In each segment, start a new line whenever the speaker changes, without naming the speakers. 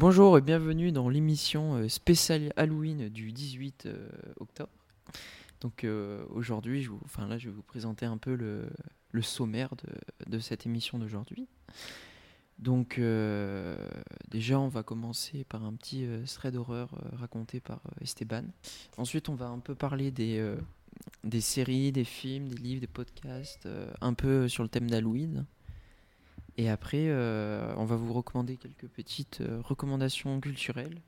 Bonjour et bienvenue dans l'émission euh, spéciale Halloween du 18 euh, octobre. Donc euh, aujourd'hui, je, enfin, je vais vous présenter un peu le, sommaire de, cette émission d'aujourd'hui. Donc déjà, on va commencer par un petit euh, thread d'horreur raconté par Esteban. Ensuite, on va un peu parler des, séries, des films, des livres, des podcasts, un peu sur le thème d'Halloween. Et après, euh, on va vous recommander quelques petites euh, recommandations culturelles.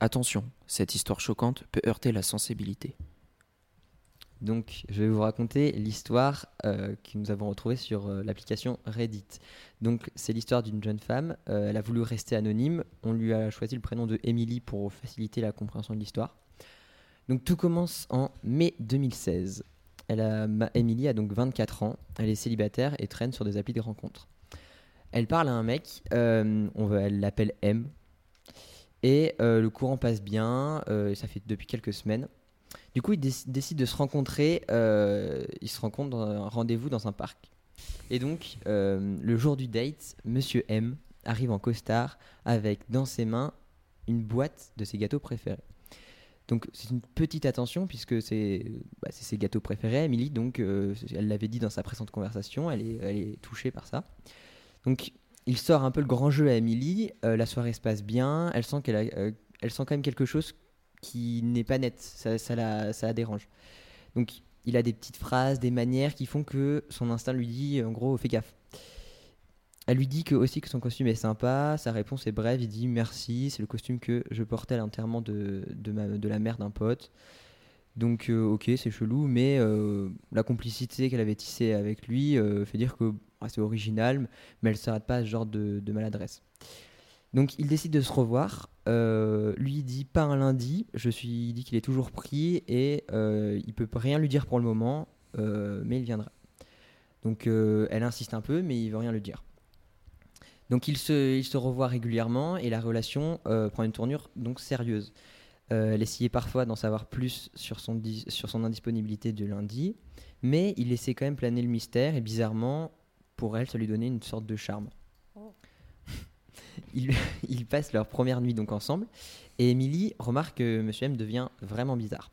Attention, cette histoire choquante peut heurter la sensibilité.
Donc, je vais vous raconter l'histoire euh, que nous avons retrouvée sur l'application Reddit. Donc, c'est l'histoire d'une jeune femme. elle a voulu rester anonyme. On lui a choisi le prénom de Emily pour faciliter la compréhension de l'histoire. Donc, tout commence en mai 2016. Elle Emily a donc 24 ans. Elle est célibataire et traîne sur des applis de rencontres. Elle parle à un mec. euh, on elle l'appelle M. Et euh, le courant passe bien. euh, ça fait depuis quelques semaines. Du coup, ils déc- décident de se rencontrer. ils se rencontrent dans un rendez-vous dans un parc. Et donc, le jour du date, Monsieur M arrive en costard avec dans ses mains une boîte de ses gâteaux préférés. Donc, c'est une petite attention puisque c'est bah, ses gâteaux préférés, Emily. Donc, euh, elle l'avait dit dans sa précédente conversation. Elle est, elle est touchée par ça. Donc, il sort un peu le grand jeu à Emily. euh, la soirée se passe bien. Elle sent qu'elle euh, elle sent quand même quelque chose qui n'est pas net, ça, ça, la, ça la dérange. Donc il a des petites phrases, des manières qui font que son instinct lui dit en gros fais gaffe. Elle lui dit que, aussi que son costume est sympa, sa réponse est brève, il dit merci, c'est le costume que je portais à l'enterrement de, de, la mère d'un pote. Donc euh, ok c'est chelou, mais euh, la complicité qu'elle avait tissée avec lui euh, fait dire que ah, c'est original, mais elle ne s'arrête pas à ce genre de, maladresse. Donc il décide de se revoir. Lui il dit pas un lundi. Je suis il dit qu'il est toujours pris et il peut rien lui dire pour le moment, mais il viendra. Donc elle insiste un peu, mais il veut rien lui dire. Donc ils se, ils se revoient régulièrement et la relation euh, prend une tournure donc sérieuse. Euh, elle essayait parfois d'en savoir plus sur son, sur son indisponibilité de lundi, mais il laissait quand même planer le mystère et bizarrement, pour elle, ça lui donnait une sorte de charme. Ils, ils passent leur première nuit donc ensemble et Emily remarque que Monsieur M devient vraiment bizarre.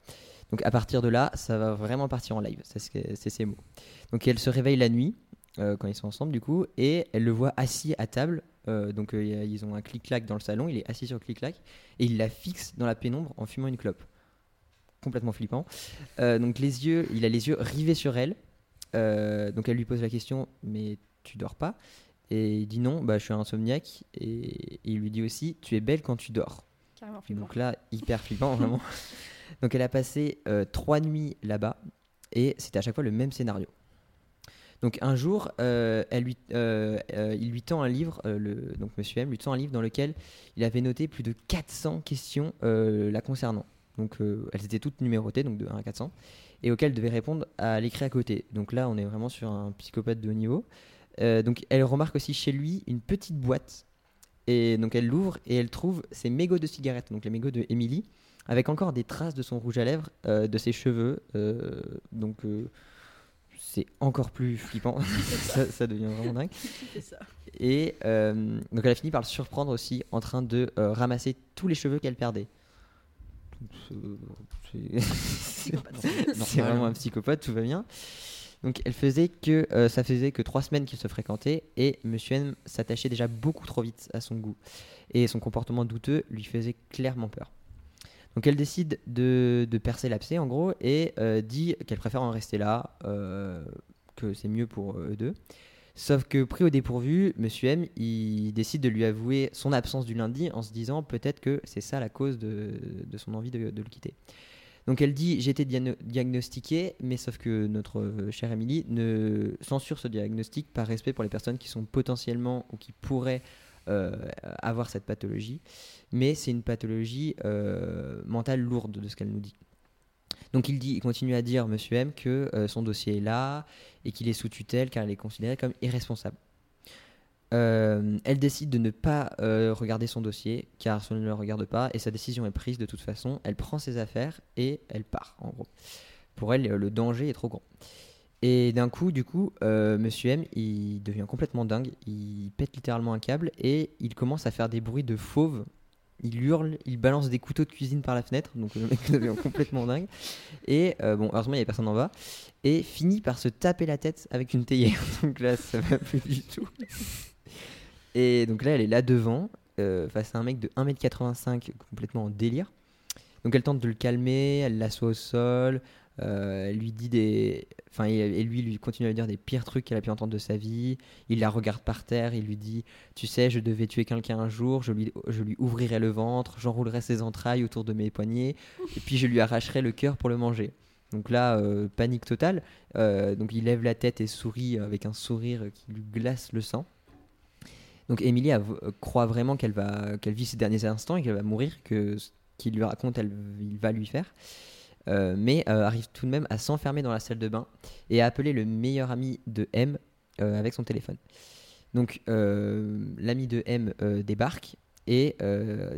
Donc à partir de là, ça va vraiment partir en live, c'est ses mots. Donc elle se réveille la nuit euh, quand ils sont ensemble du coup et elle le voit assis à table. Euh, donc euh, ils ont un clic-clac dans le salon, il est assis sur le clic-clac et il la fixe dans la pénombre en fumant une clope. Complètement flippant. Donc les yeux, il a les yeux rivés sur elle. Donc elle lui pose la question, mais tu dors pas? Et il dit non, bah je suis un insomniaque. Et, et il lui dit aussi, tu es belle quand tu dors.
Carrément flippant.
Donc là, hyper flippant, vraiment. Donc elle a passé trois nuits là-bas et c'était à chaque fois le même scénario. Donc un jour, euh, euh, euh, il lui tend un livre, le, donc Monsieur M lui tend un livre dans lequel il avait noté plus de 400 questions la concernant. Donc elles étaient toutes numérotées, donc de 1 à 400, et auxquelles elle devait répondre à l'écrit à côté. Donc là, on est vraiment sur un psychopathe de haut niveau. Donc elle remarque aussi chez lui une petite boîte et donc elle l'ouvre et elle trouve ses mégots de cigarettes, donc les mégots de Emily, avec encore des traces de son rouge à lèvres, de ses cheveux. donc c'est encore plus flippant, ça, ça devient vraiment dingue.
Ça.
Et euh, donc elle a fini par le surprendre aussi en train de euh, ramasser tous les cheveux qu'elle perdait. Donc, c'est- vraiment un psychopathe, tout va bien. Donc elle faisait que euh, ça faisait que trois semaines qu'ils se fréquentaient et Monsieur M s'attachait déjà beaucoup trop vite à son goût et son comportement douteux lui faisait clairement peur. Donc elle décide de, percer l'abcès en gros et euh, dit qu'elle préfère en rester là, euh, que c'est mieux pour eux deux. Sauf que pris au dépourvu, Monsieur M il décide de lui avouer son absence du lundi en se disant peut-être que c'est ça la cause de, son envie de- le quitter. Donc elle dit j'ai été diagno- diagnostiquée, mais sauf que notre euh, chère Émilie ne censure ce diagnostic par respect pour les personnes qui sont potentiellement ou qui pourraient euh, avoir cette pathologie. Mais c'est une pathologie euh, mentale lourde de ce qu'elle nous dit. Donc il, dit, il continue à dire, Monsieur M, que euh, son dossier est là et qu'il est sous tutelle car elle est considérée comme irresponsable. Euh, elle décide de ne pas euh, regarder son dossier car ça ne le regarde pas et sa décision est prise de toute façon. Elle prend ses affaires et elle part en gros. Pour elle, euh, le danger est trop grand. Et d'un coup, du coup, euh, Monsieur M, il devient complètement dingue. Il pète littéralement un câble et il commence à faire des bruits de fauve. Il hurle, il balance des couteaux de cuisine par la fenêtre. Donc le mec devient complètement dingue. Et euh, bon, heureusement, il n'y a personne en bas. Et finit par se taper la tête avec une théière. Donc là, ça va plus du tout. Et donc là, elle est là devant, euh, face à un mec de 1m85 complètement en délire. Donc elle tente de le calmer, elle l'assoit au sol, elle lui dit des. Enfin, et, lui, lui continue à lui dire des pires trucs qu'elle a pu entendre de sa vie. Il la regarde par terre, il lui dit Tu sais, je devais tuer quelqu'un un jour, je lui, je lui ouvrirai le ventre, j'enroulerai ses entrailles autour de mes poignets, et puis je lui arracherai le cœur pour le manger. Donc là, euh, panique totale. Euh, donc il lève la tête et sourit avec un sourire qui lui glace le sang. Donc Emily a- croit vraiment qu'elle va qu'elle vit ses derniers instants et qu'elle va mourir, que ce qu'il lui raconte, il va lui faire. Euh, mais euh, arrive tout de même à s'enfermer dans la salle de bain et à appeler le meilleur ami de M euh, avec son téléphone. Donc l'ami de M débarque et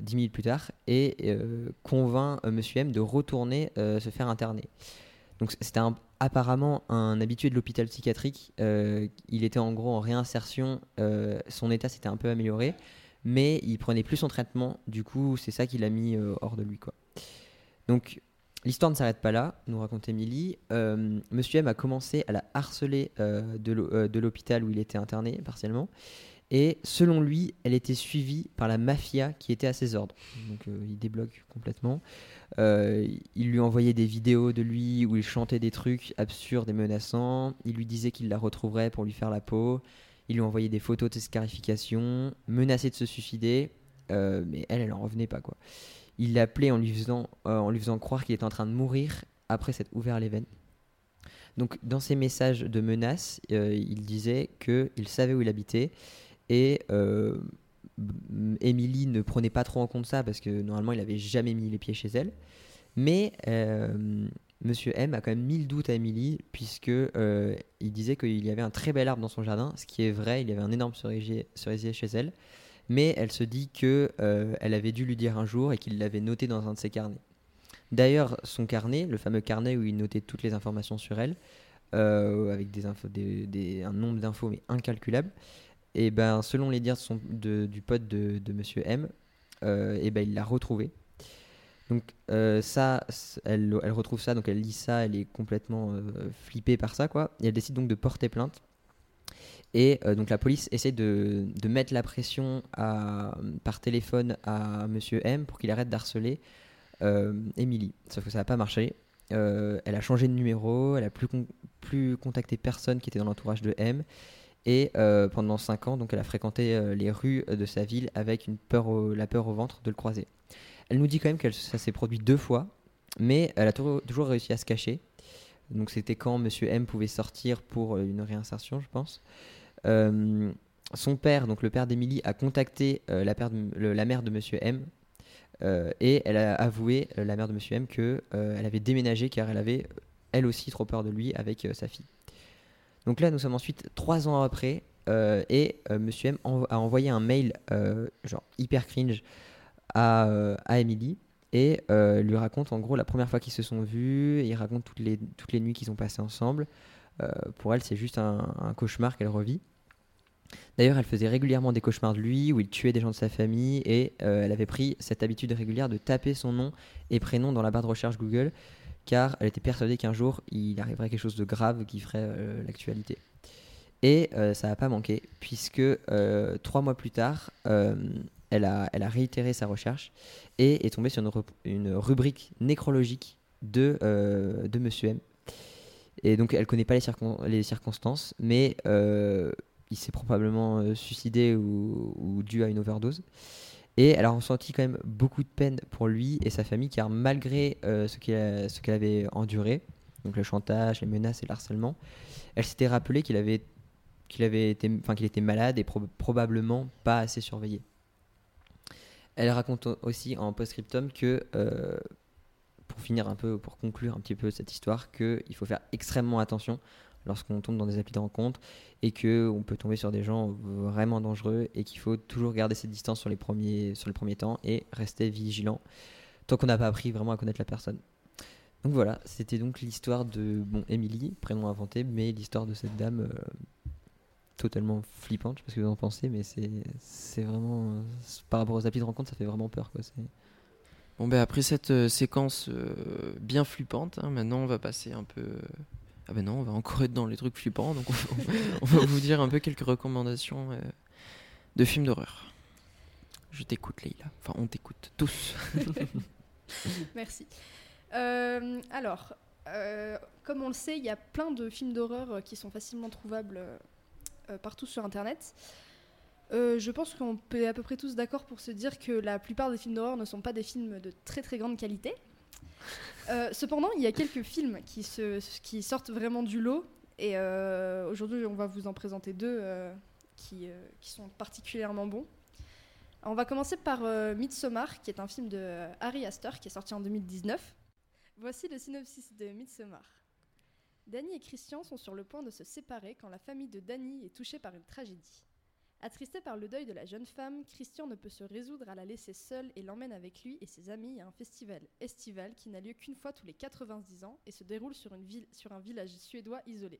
dix minutes plus tard et convainc Monsieur M de retourner se faire interner. Donc c'était apparemment un habitué de l'hôpital psychiatrique. il était en gros en réinsertion. son état s'était un peu amélioré, mais il prenait plus son traitement. Du coup, c'est ça qui l'a mis hors de lui. Donc l'histoire ne s'arrête pas là, nous raconte Émilie. Euh, Monsieur M a commencé à la harceler euh, euh, de l'hôpital où il était interné partiellement. Et selon lui, elle était suivie par la mafia qui était à ses ordres. Donc il débloque complètement. Il lui envoyait des vidéos de lui où il chantait des trucs absurdes et menaçants. Il lui disait qu'il la retrouverait pour lui faire la peau. Il lui envoyait des photos de ses scarifications, menacé de se suicider. Mais elle, elle en revenait pas quoi. Il l'appelait en lui faisant, euh, en lui faisant croire qu'il était en train de mourir après s'être ouvert les veines. Donc dans ses messages de menaces, euh, il disait qu'il savait où il habitait et euh, Emily ne prenait pas trop en compte ça parce que normalement il avait jamais mis les pieds chez elle. Mais euh, Monsieur M a quand même mis le doute à Emily puisque il disait qu'il y avait un très bel arbre dans son jardin, ce qui est vrai, il y avait un énorme cerisier, cerisier chez elle. Mais elle se dit que euh, elle avait dû lui dire un jour et qu'il l'avait noté dans un de ses carnets. D'ailleurs, son carnet, le fameux carnet où il notait toutes les informations sur elle, euh, avec un nombre d'infos mais incalculable, et ben selon les dires du pote de, de Monsieur M, euh, et ben il l'a retrouvé. Donc ça, elle, retrouve ça, donc elle lit ça, elle est complètement flippée par ça. Et elle décide donc de porter plainte. Et euh, donc la police essaie de, de mettre la pression par téléphone à Monsieur M pour qu'il arrête d'harceler euh, Emily. Sauf que ça n'a pas marché. Euh, elle a changé de numéro, elle a plus, plus contacté personne qui était dans l'entourage de M. Et euh, pendant 5 ans, donc elle a fréquenté euh, les rues de sa ville avec une peur la peur au ventre de le croiser. Elle nous dit quand même que ça s'est produit deux fois, mais elle a toujours, réussi à se cacher. Donc c'était quand Monsieur M pouvait sortir pour euh, une réinsertion, je pense. Euh, son père, donc le père d'Émilie, a contacté euh, la, mère de Monsieur M. euh, et elle a avoué, la mère de Monsieur M, que euh, elle avait déménagé car elle avait elle aussi trop peur de lui avec sa fille. Donc là, nous sommes ensuite trois ans après et euh, Monsieur M a envoyé un mail genre hyper cringe à, à Emily et lui raconte en gros la première fois qu'ils se sont vus. Il raconte toutes les, toutes les nuits qu'ils ont passées ensemble. Pour elle, c'est juste un cauchemar qu'elle revit. D'ailleurs, elle faisait régulièrement des cauchemars de lui où il tuait des gens de sa famille et euh, elle avait pris cette habitude régulière de taper son nom et prénom dans la barre de recherche Google car elle était persuadée qu'un jour il arriverait quelque chose de grave qui ferait euh, l'actualité. Et euh, ça n'a pas manqué puisque trois mois plus tard, elle, a, réitéré sa recherche et est tombée sur une, ru- une rubrique nécrologique de, de Monsieur M. Et donc elle connaît pas les, circon- les circonstances, mais il s'est probablement euh, suicidé ou, dû à une overdose. Et elle a ressenti quand même beaucoup de peine pour lui et sa famille, car malgré euh, ce qu'elle avait enduré, donc le chantage, les menaces et le harcèlement, elle s'était rappelé qu'il avait, qu'il avait été, enfin qu'il était malade et prob- probablement pas assez surveillé. Elle raconte au- aussi en post-scriptum que, euh, pour finir un peu, pour conclure un petit peu cette histoire, qu'il faut faire extrêmement attention lorsqu'on tombe dans des applis de rencontre et que on peut tomber sur des gens vraiment dangereux et qu'il faut toujours garder cette distance sur les premiers, sur le premier temps et rester vigilant tant qu'on n'a pas appris vraiment à connaître la personne. Donc voilà, c'était donc l'histoire de bon Emily, prénom inventé, mais l'histoire de cette dame euh, totalement flippante. Je sais pas ce que vous en pensez, mais c'est vraiment euh, par rapport aux applis de rencontre, ça fait vraiment peur quoi.
Bon, ben après cette euh, séquence bien flippante, hein, maintenant on va passer un peu. Ah ben non, on va encore être dans les trucs flippants, donc on va, vous dire un peu quelques recommandations euh, de films d'horreur. Je t'écoute, Leïla. Enfin, on t'écoute tous.
Merci. Euh, alors, euh, comme on le sait, il y a plein de films d'horreur qui sont facilement trouvables partout sur Internet. Je pense qu'on peut à peu près tous d'accord pour se dire que la plupart des films d'horreur ne sont pas des films de très très grande qualité. Euh, cependant, il y a quelques films qui, sortent vraiment du lot. Et euh, aujourd'hui, on va vous en présenter deux euh, qui, sont particulièrement bons. On va commencer par Midsommar, qui est un film de Harry Astor qui est sorti en 2019. Voici le synopsis de Midsommar. Danny et Christian sont sur le point de se séparer quand la famille de Danny est touchée par une tragédie. Attristé par le deuil de la jeune femme, Christian ne peut se résoudre à la laisser seule et l'emmène avec lui et ses amis à un festival estival qui n'a lieu qu'une fois tous les 90 ans et se déroule sur, une ville, sur un village suédois isolé.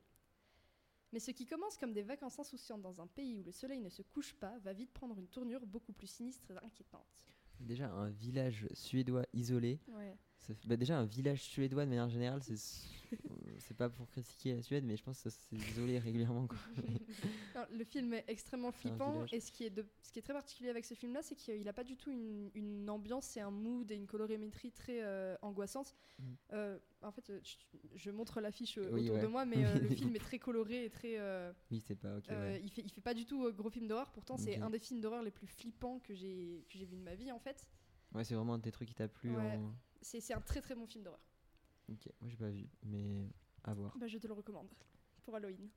Mais ce qui commence comme des vacances insouciantes dans un pays où le soleil ne se couche pas va vite prendre une tournure beaucoup plus sinistre et inquiétante.
déjà un village suédois isolé. Bah, déjà un village suédois de manière générale, c'est c'est pas pour critiquer la Suède, mais je pense que ça s'est isolé régulièrement. quoi.
Le film est extrêmement
C'est
flippant et ce qui, est de- ce qui est très particulier avec ce film-là, c'est qu'il n'a pas du tout une, une ambiance et un mood et une colorimétrie très euh, angoissante.
Mhm.
Euh, en fait, euh, je, je montre l'affiche euh,
Oui,
autour de moi, mais le film est très coloré et très.
Oui, c'est pas ok. ouais.
il, fait, il fait pas du tout gros film d'horreur. Pourtant, c'est un des films d'horreur les plus flippants que j'ai que j'ai vu de ma vie en fait.
Ouais, c'est vraiment un des trucs qui t'a plu.
Ouais.
en-
C'est un très très bon film d'horreur.
Ok, moi j'ai pas vu, mais à voir.
Bah, je te le recommande pour Halloween.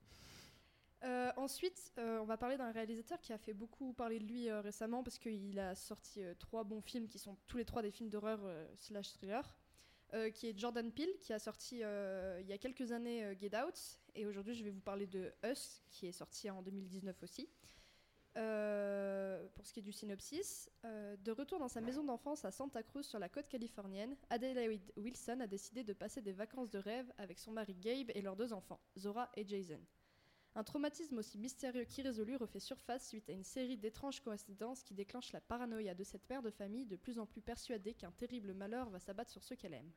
Euh, ensuite, euh, on va parler d'un réalisateur qui a fait beaucoup parler de lui euh, récemment parce qu'il a sorti trois bons films qui sont tous les trois des films d'horreur slash thriller, qui est Jordan Peele qui a sorti il y a quelques années Get Out et aujourd'hui je vais vous parler de Us qui est sorti en 2019 aussi. Euh, pour ce qui est du synopsis, euh, de retour dans sa maison d'enfance à Santa Cruz sur la côte californienne, Adelaide Wilson a décidé de passer des vacances de rêve avec son mari Gabe et leurs deux enfants, Zora et Jason. Un traumatisme aussi mystérieux qu'irrésolu refait surface suite à une série d'étranges coïncidences qui déclenchent la paranoïa de cette mère de famille de plus en plus persuadée qu'un terrible malheur va s'abattre sur ceux qu'elle aime.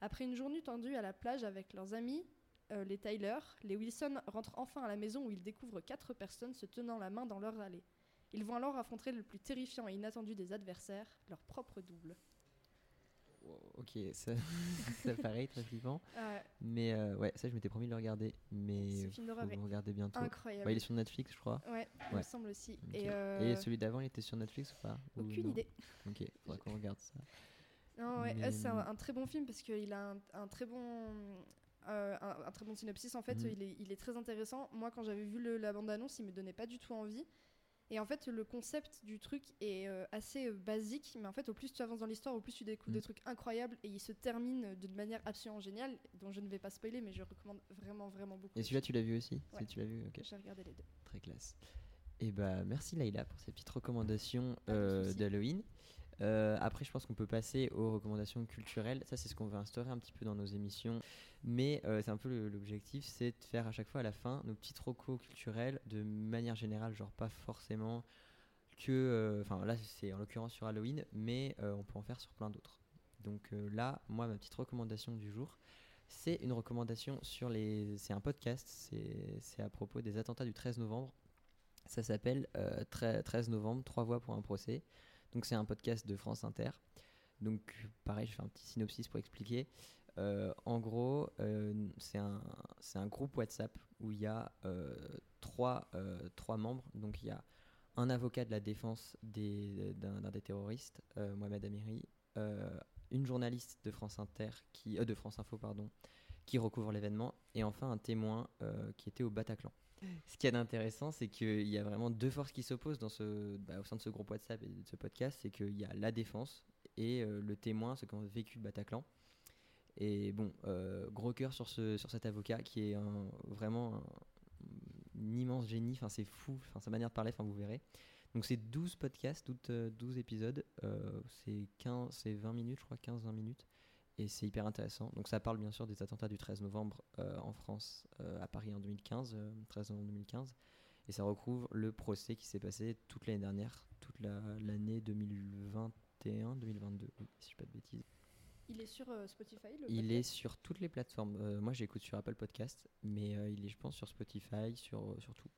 Après une journée tendue à la plage avec leurs amis, euh, les Tyler, les Wilson rentrent enfin à la maison où ils découvrent quatre personnes se tenant la main dans leur allée. Ils vont alors affronter le plus terrifiant et inattendu des adversaires, leur propre double.
Ok, ça, ça paraît très flippant.
Euh,
Mais euh, ouais, ça je m'étais promis de le regarder. Mais faut le regarder bientôt.
incroyable.
Bah, il est sur Netflix, je crois.
Ouais, il me semble aussi. Et, euh,
Et celui d'avant, il était sur Netflix ou pas?
Aucune idée.
Ok, faudra qu'on regarde ça.
Non, ouais,
Mais-
euh, c'est un, un très bon film parce qu'il a un, un très bon. Euh, un, un très bon synopsis en fait,
Mhm.
il, est, il est très intéressant. Moi, quand j'avais vu le- la bande-annonce, il me donnait pas du tout envie. Et en fait, le concept du truc est euh, assez euh, basique, mais en fait, au plus tu avances dans l'histoire, au plus tu découvres
Mhm.
des trucs incroyables et il se termine d'une manière absolument géniale, dont je ne vais pas spoiler, mais je recommande vraiment, vraiment beaucoup.
Et celui-là, tu l'as vu aussi?
Ouais.
Tu l'as vu, ok.
J'ai regardé les deux.
Très classe. Et bah merci Laïla pour ces petites recommandations
Pas de
euh,
souci.
d'Halloween. Euh, après, je pense qu'on peut passer aux recommandations culturelles. Ça, c'est ce qu'on veut instaurer un petit peu dans nos émissions. Mais euh, c'est un peu l'objectif, c'est de faire à chaque fois à la fin nos petites recos culturelles de manière générale, genre pas forcément que. euh, Enfin, là, c'est en l'occurrence sur Halloween, mais on peut en faire sur plein d'autres. Donc là, moi, ma petite recommandation du jour, c'est une recommandation sur les. C'est un podcast, c'est à propos des attentats du 13 novembre. Ça s'appelle euh, Tre- 13 novembre, trois voix pour un procès. Donc c'est un podcast de France Inter. Donc pareil, je fais un petit synopsis pour expliquer. Euh, en gros, euh, c'est un, un groupe WhatsApp où il y a euh, trois, trois membres. Donc il y a un avocat de la défense des- d'un d'un des terroristes, Mohamed Amiri, une journaliste de France Inter, qui, de France Info, pardon, qui recouvre l'événement, et enfin un témoin qui était au Bataclan. Ce qui est intéressant, c'est qu'il y a vraiment deux forces qui s'opposent dans ce, bah, au sein de ce groupe WhatsApp et de ce podcast. C'est qu'il y a la défense et euh, le témoin, ceux qui ont vécu Bataclan. Et bon, euh, gros cœur sur, ce, sur cet avocat qui est vraiment un, immense génie. Enfin, c'est fou, enfin, sa manière de parler, enfin, vous verrez. Donc, c'est 12 podcasts, 12, euh, 12 épisodes. Euh, c'est 15, c'est 20 minutes, je crois, 15-20 minutes. Et c'est hyper intéressant. Donc ça parle bien sûr des attentats du 13 novembre euh, en France, euh, à Paris en 2015, euh, 13 novembre 2015. Et ça recouvre le procès qui s'est passé toute l'année dernière, toute la- l'année 2021-2022, oui, si je dis pas de bêtises.
Il est sur euh, Spotify le
Il est sur toutes les plateformes. Euh, moi, j'écoute sur Apple Podcast, mais euh, il est, je pense, sur Spotify, sur, sur tout.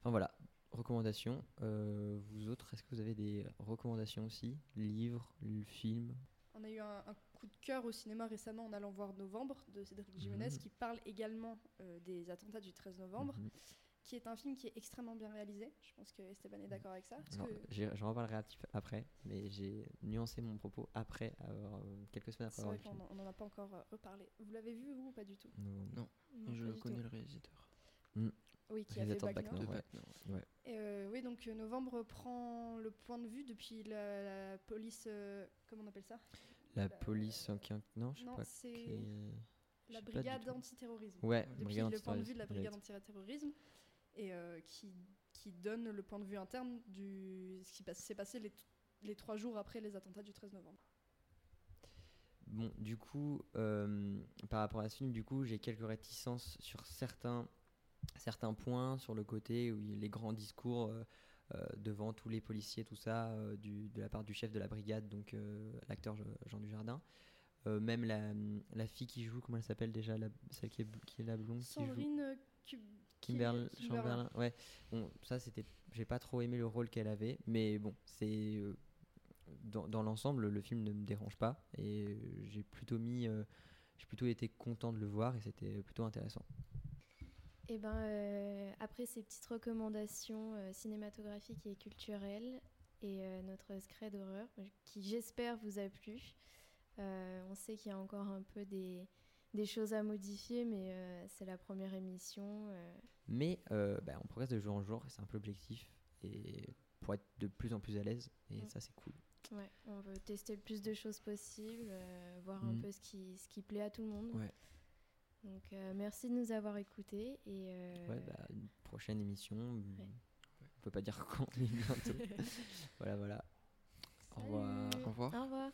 Enfin voilà, recommandations. Euh, vous autres, est-ce que vous avez des recommandations aussi? Livres, films?
On a eu un, un coup de cœur au cinéma récemment en allant voir Novembre de Cédric Jiménez
Mhm.
qui parle également euh, des attentats du 13 novembre,
Mhm.
qui est un film qui est extrêmement bien réalisé. Je pense que Esteban est d'accord avec ça.
Non,
que-
J'en reparlerai un petit peu après, mais j'ai nuancé mon propos après, avoir, euh, quelques semaines après
C'est
avoir
vrai
film.
n'en a pas encore euh, reparlé. Vous l'avez vu, vous, ou pas du tout?
Non.
Non,
je
pas du
connais
tout.
le réalisateur.
Oui, qui a fait
Réalisateur de
Bac Nord.
de
ouais.
Et, euh, oui, donc euh, Novembre prend le point de vue depuis la, la police. euh, comment on appelle ça?
La
La-
police en quin- Non, je sais
Non,
pas.
c'est
qui-
la brigade antiterrorisme.
Ouais,
Depuis le point de vue de la brigade antiterrorisme et euh, qui, qui donne le point de vue interne du ce qui s'est passé les, les trois jours après les attentats du 13 novembre.
Bon, du coup, euh, par rapport à ce film, du coup, j'ai quelques réticences sur certains, certains points, sur le côté où il- les grands discours euh, euh, devant tous les policiers, tout ça, euh, du- de la part du chef de la brigade, donc l'acteur Je- Jean Dujardin. Même la, la fille qui joue, comment elle s'appelle déjà, la, celle qui est, qui est la blonde qui joue?
Sandrine
Kimberl-
Kim-
Chamberlain. Ouais, bon, ça c'était. J'ai pas trop aimé le rôle qu'elle avait, mais bon, c'est. euh, dans dans l'ensemble, le film ne me dérange pas et j'ai plutôt mis. euh, j'ai plutôt été content de le voir et c'était plutôt intéressant.
Et ben, euh, après ces petites recommandations euh, cinématographiques et culturelles et euh, notre scred d'horreur, qui j'espère vous a plu. On sait qu'il y a encore un peu des, des choses à modifier, mais c'est la première émission.
Mais bah, on progresse de jour en jour et c'est un peu l'objectif et pour être de plus en plus à l'aise et
Mm.
ça c'est cool.
ouais, on veut tester le plus de choses possible, voir un
Mhm.
peu ce qui, ce qui plaît à tout le monde.
Ouais.
Donc euh, merci de nous avoir écoutés et euh,
Ouais, bah, une prochaine émission.
Ouais.
On peut pas dire quand, mais bientôt. voilà, voilà. Au revoir.
Au revoir.
au revoir.